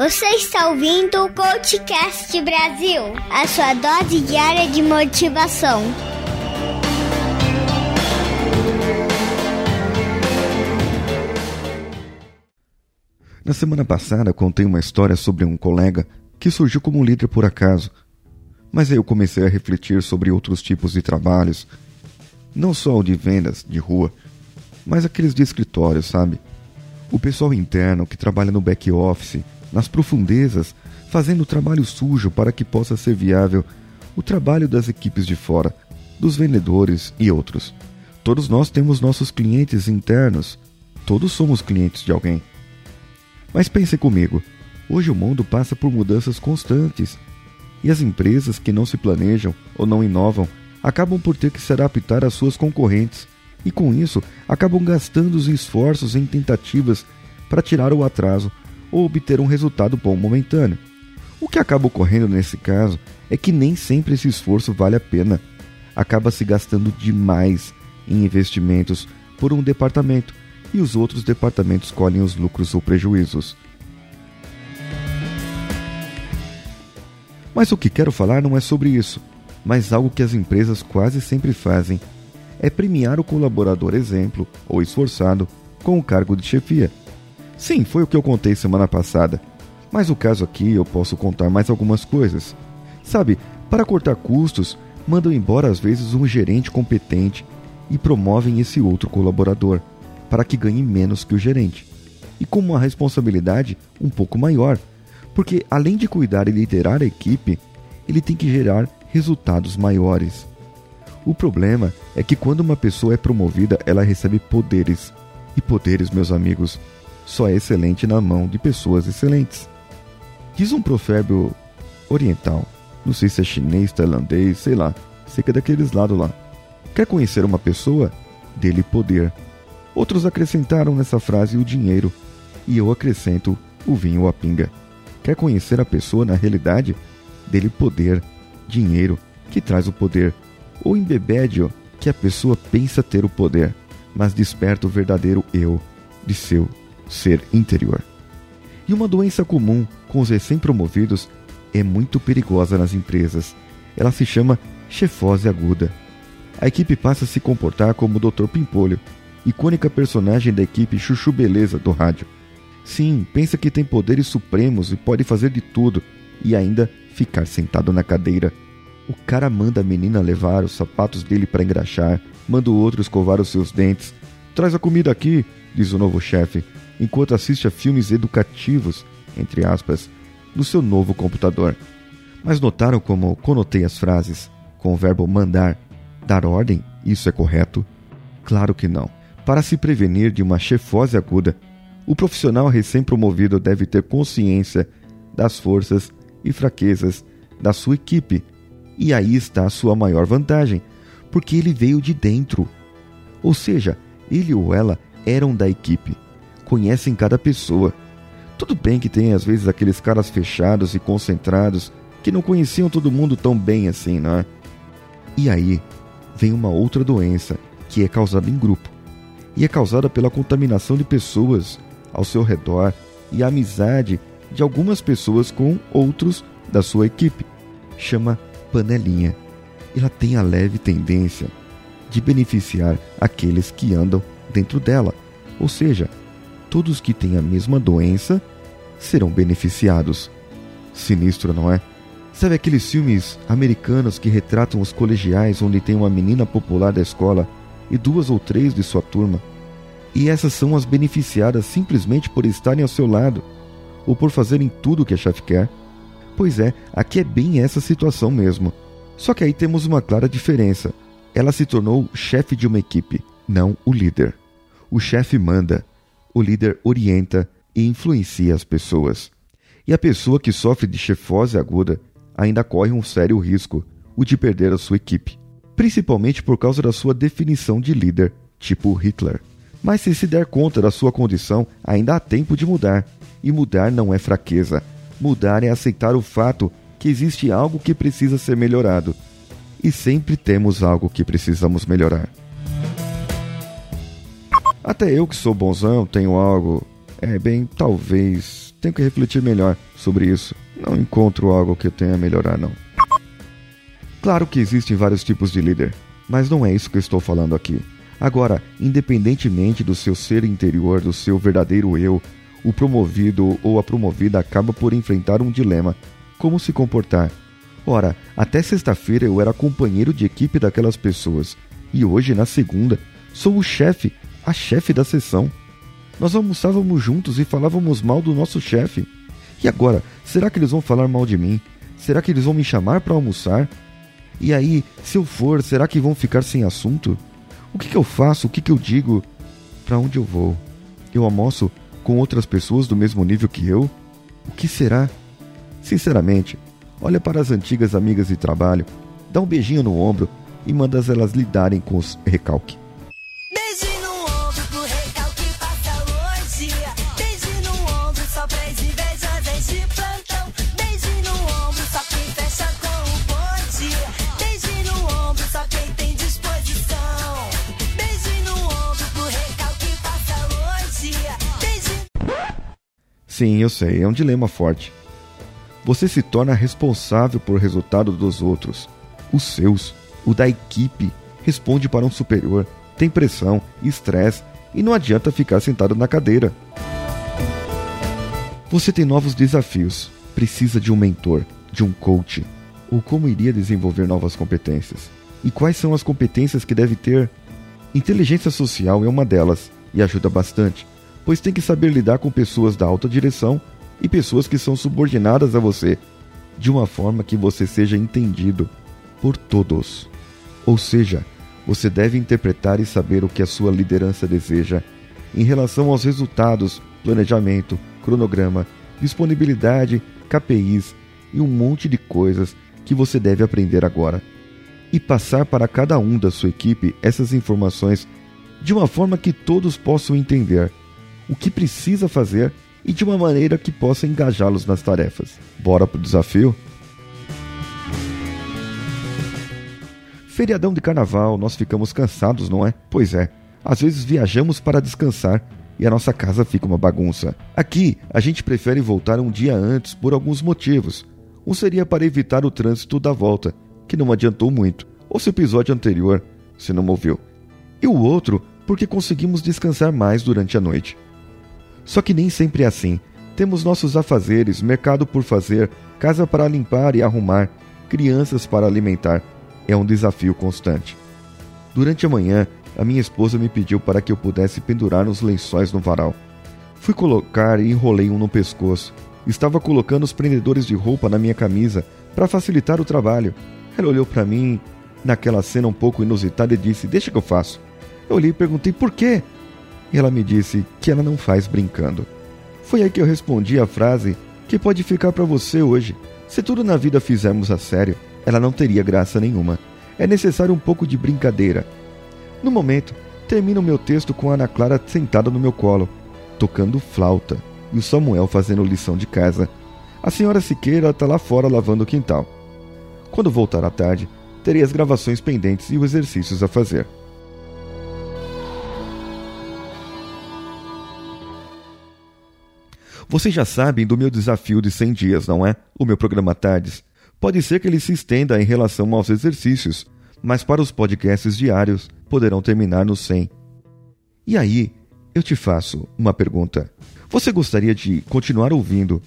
Você está ouvindo o Coachcast Brasil, a sua dose diária de motivação. Na semana passada contei uma história sobre um colega que surgiu como líder por acaso. Mas aí eu comecei a refletir sobre outros tipos de trabalhos, não só o de vendas de rua, mas aqueles de escritório, sabe? O pessoal interno que trabalha no back office, nas profundezas, fazendo trabalho sujo para que possa ser viável o trabalho das equipes de fora, dos vendedores e outros. Todos nós temos nossos clientes internos, todos somos clientes de alguém. Mas pense comigo, hoje o mundo passa por mudanças constantes e as empresas que não se planejam ou não inovam acabam por ter que se adaptar às suas concorrentes e com isso acabam gastando os esforços em tentativas para tirar o atraso ou obter um resultado bom momentâneo. O que acaba ocorrendo nesse caso é que nem sempre esse esforço vale a pena. Acaba se gastando demais em investimentos por um departamento e os outros departamentos colhem os lucros ou prejuízos. Mas o que quero falar não é sobre isso, mas algo que as empresas quase sempre fazem é premiar o colaborador exemplo ou esforçado com o cargo de chefia. Sim, foi o que eu contei semana passada, mas o caso aqui eu posso contar mais algumas coisas. Sabe, para cortar custos, mandam embora às vezes um gerente competente e promovem esse outro colaborador para que ganhe menos que o gerente e com uma responsabilidade um pouco maior, porque além de cuidar e liderar a equipe, ele tem que gerar resultados maiores. O problema é que quando uma pessoa é promovida, ela recebe poderes. E poderes, meus amigos, só é excelente na mão de pessoas excelentes. Diz um provérbio oriental, não sei se é chinês, tailandês, sei lá, sei que é daqueles lados lá. Quer conhecer uma pessoa? Dê-lhe poder. Outros acrescentaram nessa frase o dinheiro, e eu acrescento o vinho ou a pinga. Quer conhecer a pessoa na realidade? Dê-lhe poder, dinheiro, que traz o poder ou embebede-o que a pessoa pensa ter o poder, mas desperta o verdadeiro eu de seu ser interior. E uma doença comum com os recém-promovidos é muito perigosa nas empresas. Ela se chama chefose aguda. A equipe passa a se comportar como o Dr. Pimpolho, icônica personagem da equipe Chuchu Beleza do rádio. Sim, pensa que tem poderes supremos e pode fazer de tudo e ainda ficar sentado na cadeira o cara manda a menina levar os sapatos dele para engraxar, manda o outro escovar os seus dentes. Traz a comida aqui, diz o novo chefe, enquanto assiste a filmes educativos, entre aspas, no seu novo computador. Mas notaram como conotei as frases com o verbo mandar, dar ordem? Isso é correto? Claro que não. Para se prevenir de uma chefose aguda, o profissional recém-promovido deve ter consciência das forças e fraquezas da sua equipe e aí está a sua maior vantagem, porque ele veio de dentro. Ou seja, ele ou ela eram da equipe, conhecem cada pessoa. Tudo bem que tem às vezes aqueles caras fechados e concentrados que não conheciam todo mundo tão bem assim, não é? E aí vem uma outra doença que é causada em grupo e é causada pela contaminação de pessoas ao seu redor e a amizade de algumas pessoas com outros da sua equipe. Chama panelinha. Ela tem a leve tendência de beneficiar aqueles que andam dentro dela, ou seja, todos que têm a mesma doença serão beneficiados. Sinistro, não é? Sabe aqueles filmes americanos que retratam os colegiais onde tem uma menina popular da escola e duas ou três de sua turma? E essas são as beneficiadas simplesmente por estarem ao seu lado ou por fazerem tudo o que a chefe quer? Pois é, aqui é bem essa situação mesmo. Só que aí temos uma clara diferença. Ela se tornou chefe de uma equipe, não o líder. O chefe manda, o líder orienta e influencia as pessoas. E a pessoa que sofre de chefose aguda ainda corre um sério risco, o de perder a sua equipe, principalmente por causa da sua definição de líder, tipo Hitler. Mas se se der conta da sua condição, ainda há tempo de mudar. E mudar não é fraqueza, Mudar é aceitar o fato que existe algo que precisa ser melhorado. E sempre temos algo que precisamos melhorar. Até eu que sou bonzão tenho algo, é bem, talvez Tenho que refletir melhor sobre isso. Não encontro algo que eu tenha a melhorar, não. Claro que existem vários tipos de líder, mas não é isso que eu estou falando aqui. Agora, independentemente do seu ser interior, do seu verdadeiro eu, o promovido ou a promovida acaba por enfrentar um dilema: como se comportar. Ora, até sexta-feira eu era companheiro de equipe daquelas pessoas, e hoje, na segunda, sou o chefe, a chefe da sessão. Nós almoçávamos juntos e falávamos mal do nosso chefe. E agora, será que eles vão falar mal de mim? Será que eles vão me chamar para almoçar? E aí, se eu for, será que vão ficar sem assunto? O que, que eu faço? O que, que eu digo? Para onde eu vou? Eu almoço com outras pessoas do mesmo nível que eu? O que será? Sinceramente, olha para as antigas amigas de trabalho, dá um beijinho no ombro e manda elas lidarem com os recalque. Sim, eu sei, é um dilema forte. Você se torna responsável por resultado dos outros, os seus, o da equipe, responde para um superior, tem pressão, estresse e não adianta ficar sentado na cadeira. Você tem novos desafios, precisa de um mentor, de um coach, ou como iria desenvolver novas competências. E quais são as competências que deve ter? Inteligência social é uma delas e ajuda bastante pois tem que saber lidar com pessoas da alta direção e pessoas que são subordinadas a você, de uma forma que você seja entendido por todos. Ou seja, você deve interpretar e saber o que a sua liderança deseja em relação aos resultados, planejamento, cronograma, disponibilidade, KPIs e um monte de coisas que você deve aprender agora. E passar para cada um da sua equipe essas informações de uma forma que todos possam entender o que precisa fazer e de uma maneira que possa engajá-los nas tarefas. Bora pro desafio? Feriadão de carnaval, nós ficamos cansados, não é? Pois é. Às vezes viajamos para descansar e a nossa casa fica uma bagunça. Aqui, a gente prefere voltar um dia antes por alguns motivos. Um seria para evitar o trânsito da volta, que não adiantou muito, ou seu episódio anterior, se não ouviu. E o outro, porque conseguimos descansar mais durante a noite. Só que nem sempre é assim. Temos nossos afazeres, mercado por fazer, casa para limpar e arrumar, crianças para alimentar. É um desafio constante. Durante a manhã, a minha esposa me pediu para que eu pudesse pendurar os lençóis no varal. Fui colocar e enrolei um no pescoço. Estava colocando os prendedores de roupa na minha camisa para facilitar o trabalho. Ela olhou para mim naquela cena um pouco inusitada e disse: Deixa que eu faço. Eu olhei e perguntei por quê. E ela me disse que ela não faz brincando. Foi aí que eu respondi a frase que pode ficar para você hoje. Se tudo na vida fizermos a sério, ela não teria graça nenhuma. É necessário um pouco de brincadeira. No momento, termino meu texto com a Ana Clara sentada no meu colo, tocando flauta, e o Samuel fazendo lição de casa. A senhora Siqueira está lá fora lavando o quintal. Quando voltar à tarde, terei as gravações pendentes e os exercícios a fazer. Vocês já sabem do meu desafio de 100 dias, não é? O meu programa Tardes. Pode ser que ele se estenda em relação aos exercícios, mas para os podcasts diários poderão terminar no 100. E aí, eu te faço uma pergunta. Você gostaria de continuar ouvindo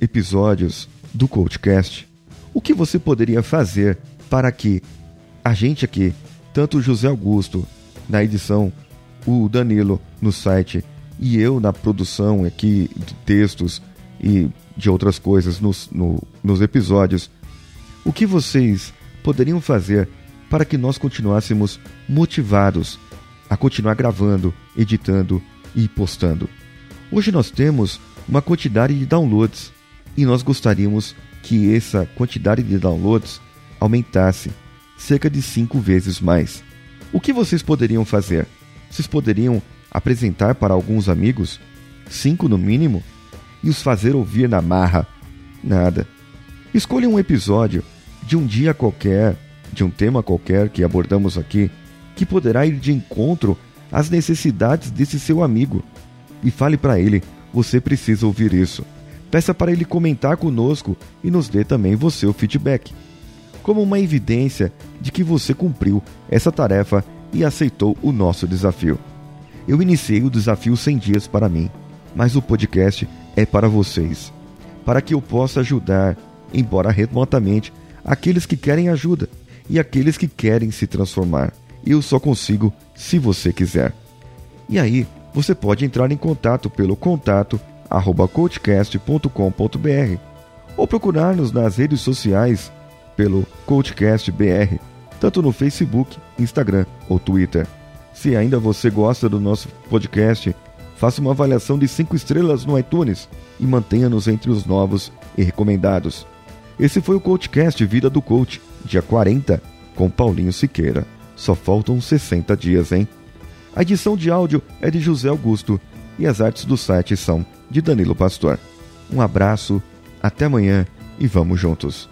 episódios do Coachcast? O que você poderia fazer para que a gente aqui, tanto o José Augusto na edição, o Danilo no site e eu na produção aqui de textos e de outras coisas nos, no, nos episódios, o que vocês poderiam fazer para que nós continuássemos motivados a continuar gravando, editando e postando? Hoje nós temos uma quantidade de downloads e nós gostaríamos que essa quantidade de downloads aumentasse cerca de cinco vezes mais. O que vocês poderiam fazer? Vocês poderiam apresentar para alguns amigos, cinco no mínimo, e os fazer ouvir na marra. Nada. Escolha um episódio de um dia qualquer, de um tema qualquer que abordamos aqui, que poderá ir de encontro às necessidades desse seu amigo. E fale para ele: você precisa ouvir isso. Peça para ele comentar conosco e nos dê também você o feedback, como uma evidência de que você cumpriu essa tarefa e aceitou o nosso desafio. Eu iniciei o desafio 100 dias para mim, mas o podcast é para vocês, para que eu possa ajudar, embora remotamente, aqueles que querem ajuda e aqueles que querem se transformar. Eu só consigo se você quiser. E aí, você pode entrar em contato pelo contato arroba coachcast.com.br ou procurar-nos nas redes sociais pelo CoachCastBR, tanto no Facebook, Instagram ou Twitter. Se ainda você gosta do nosso podcast, faça uma avaliação de 5 estrelas no iTunes e mantenha-nos entre os novos e recomendados. Esse foi o CoachCast Vida do Coach, dia 40, com Paulinho Siqueira. Só faltam 60 dias, hein? A edição de áudio é de José Augusto e as artes do site são de Danilo Pastor. Um abraço, até amanhã e vamos juntos.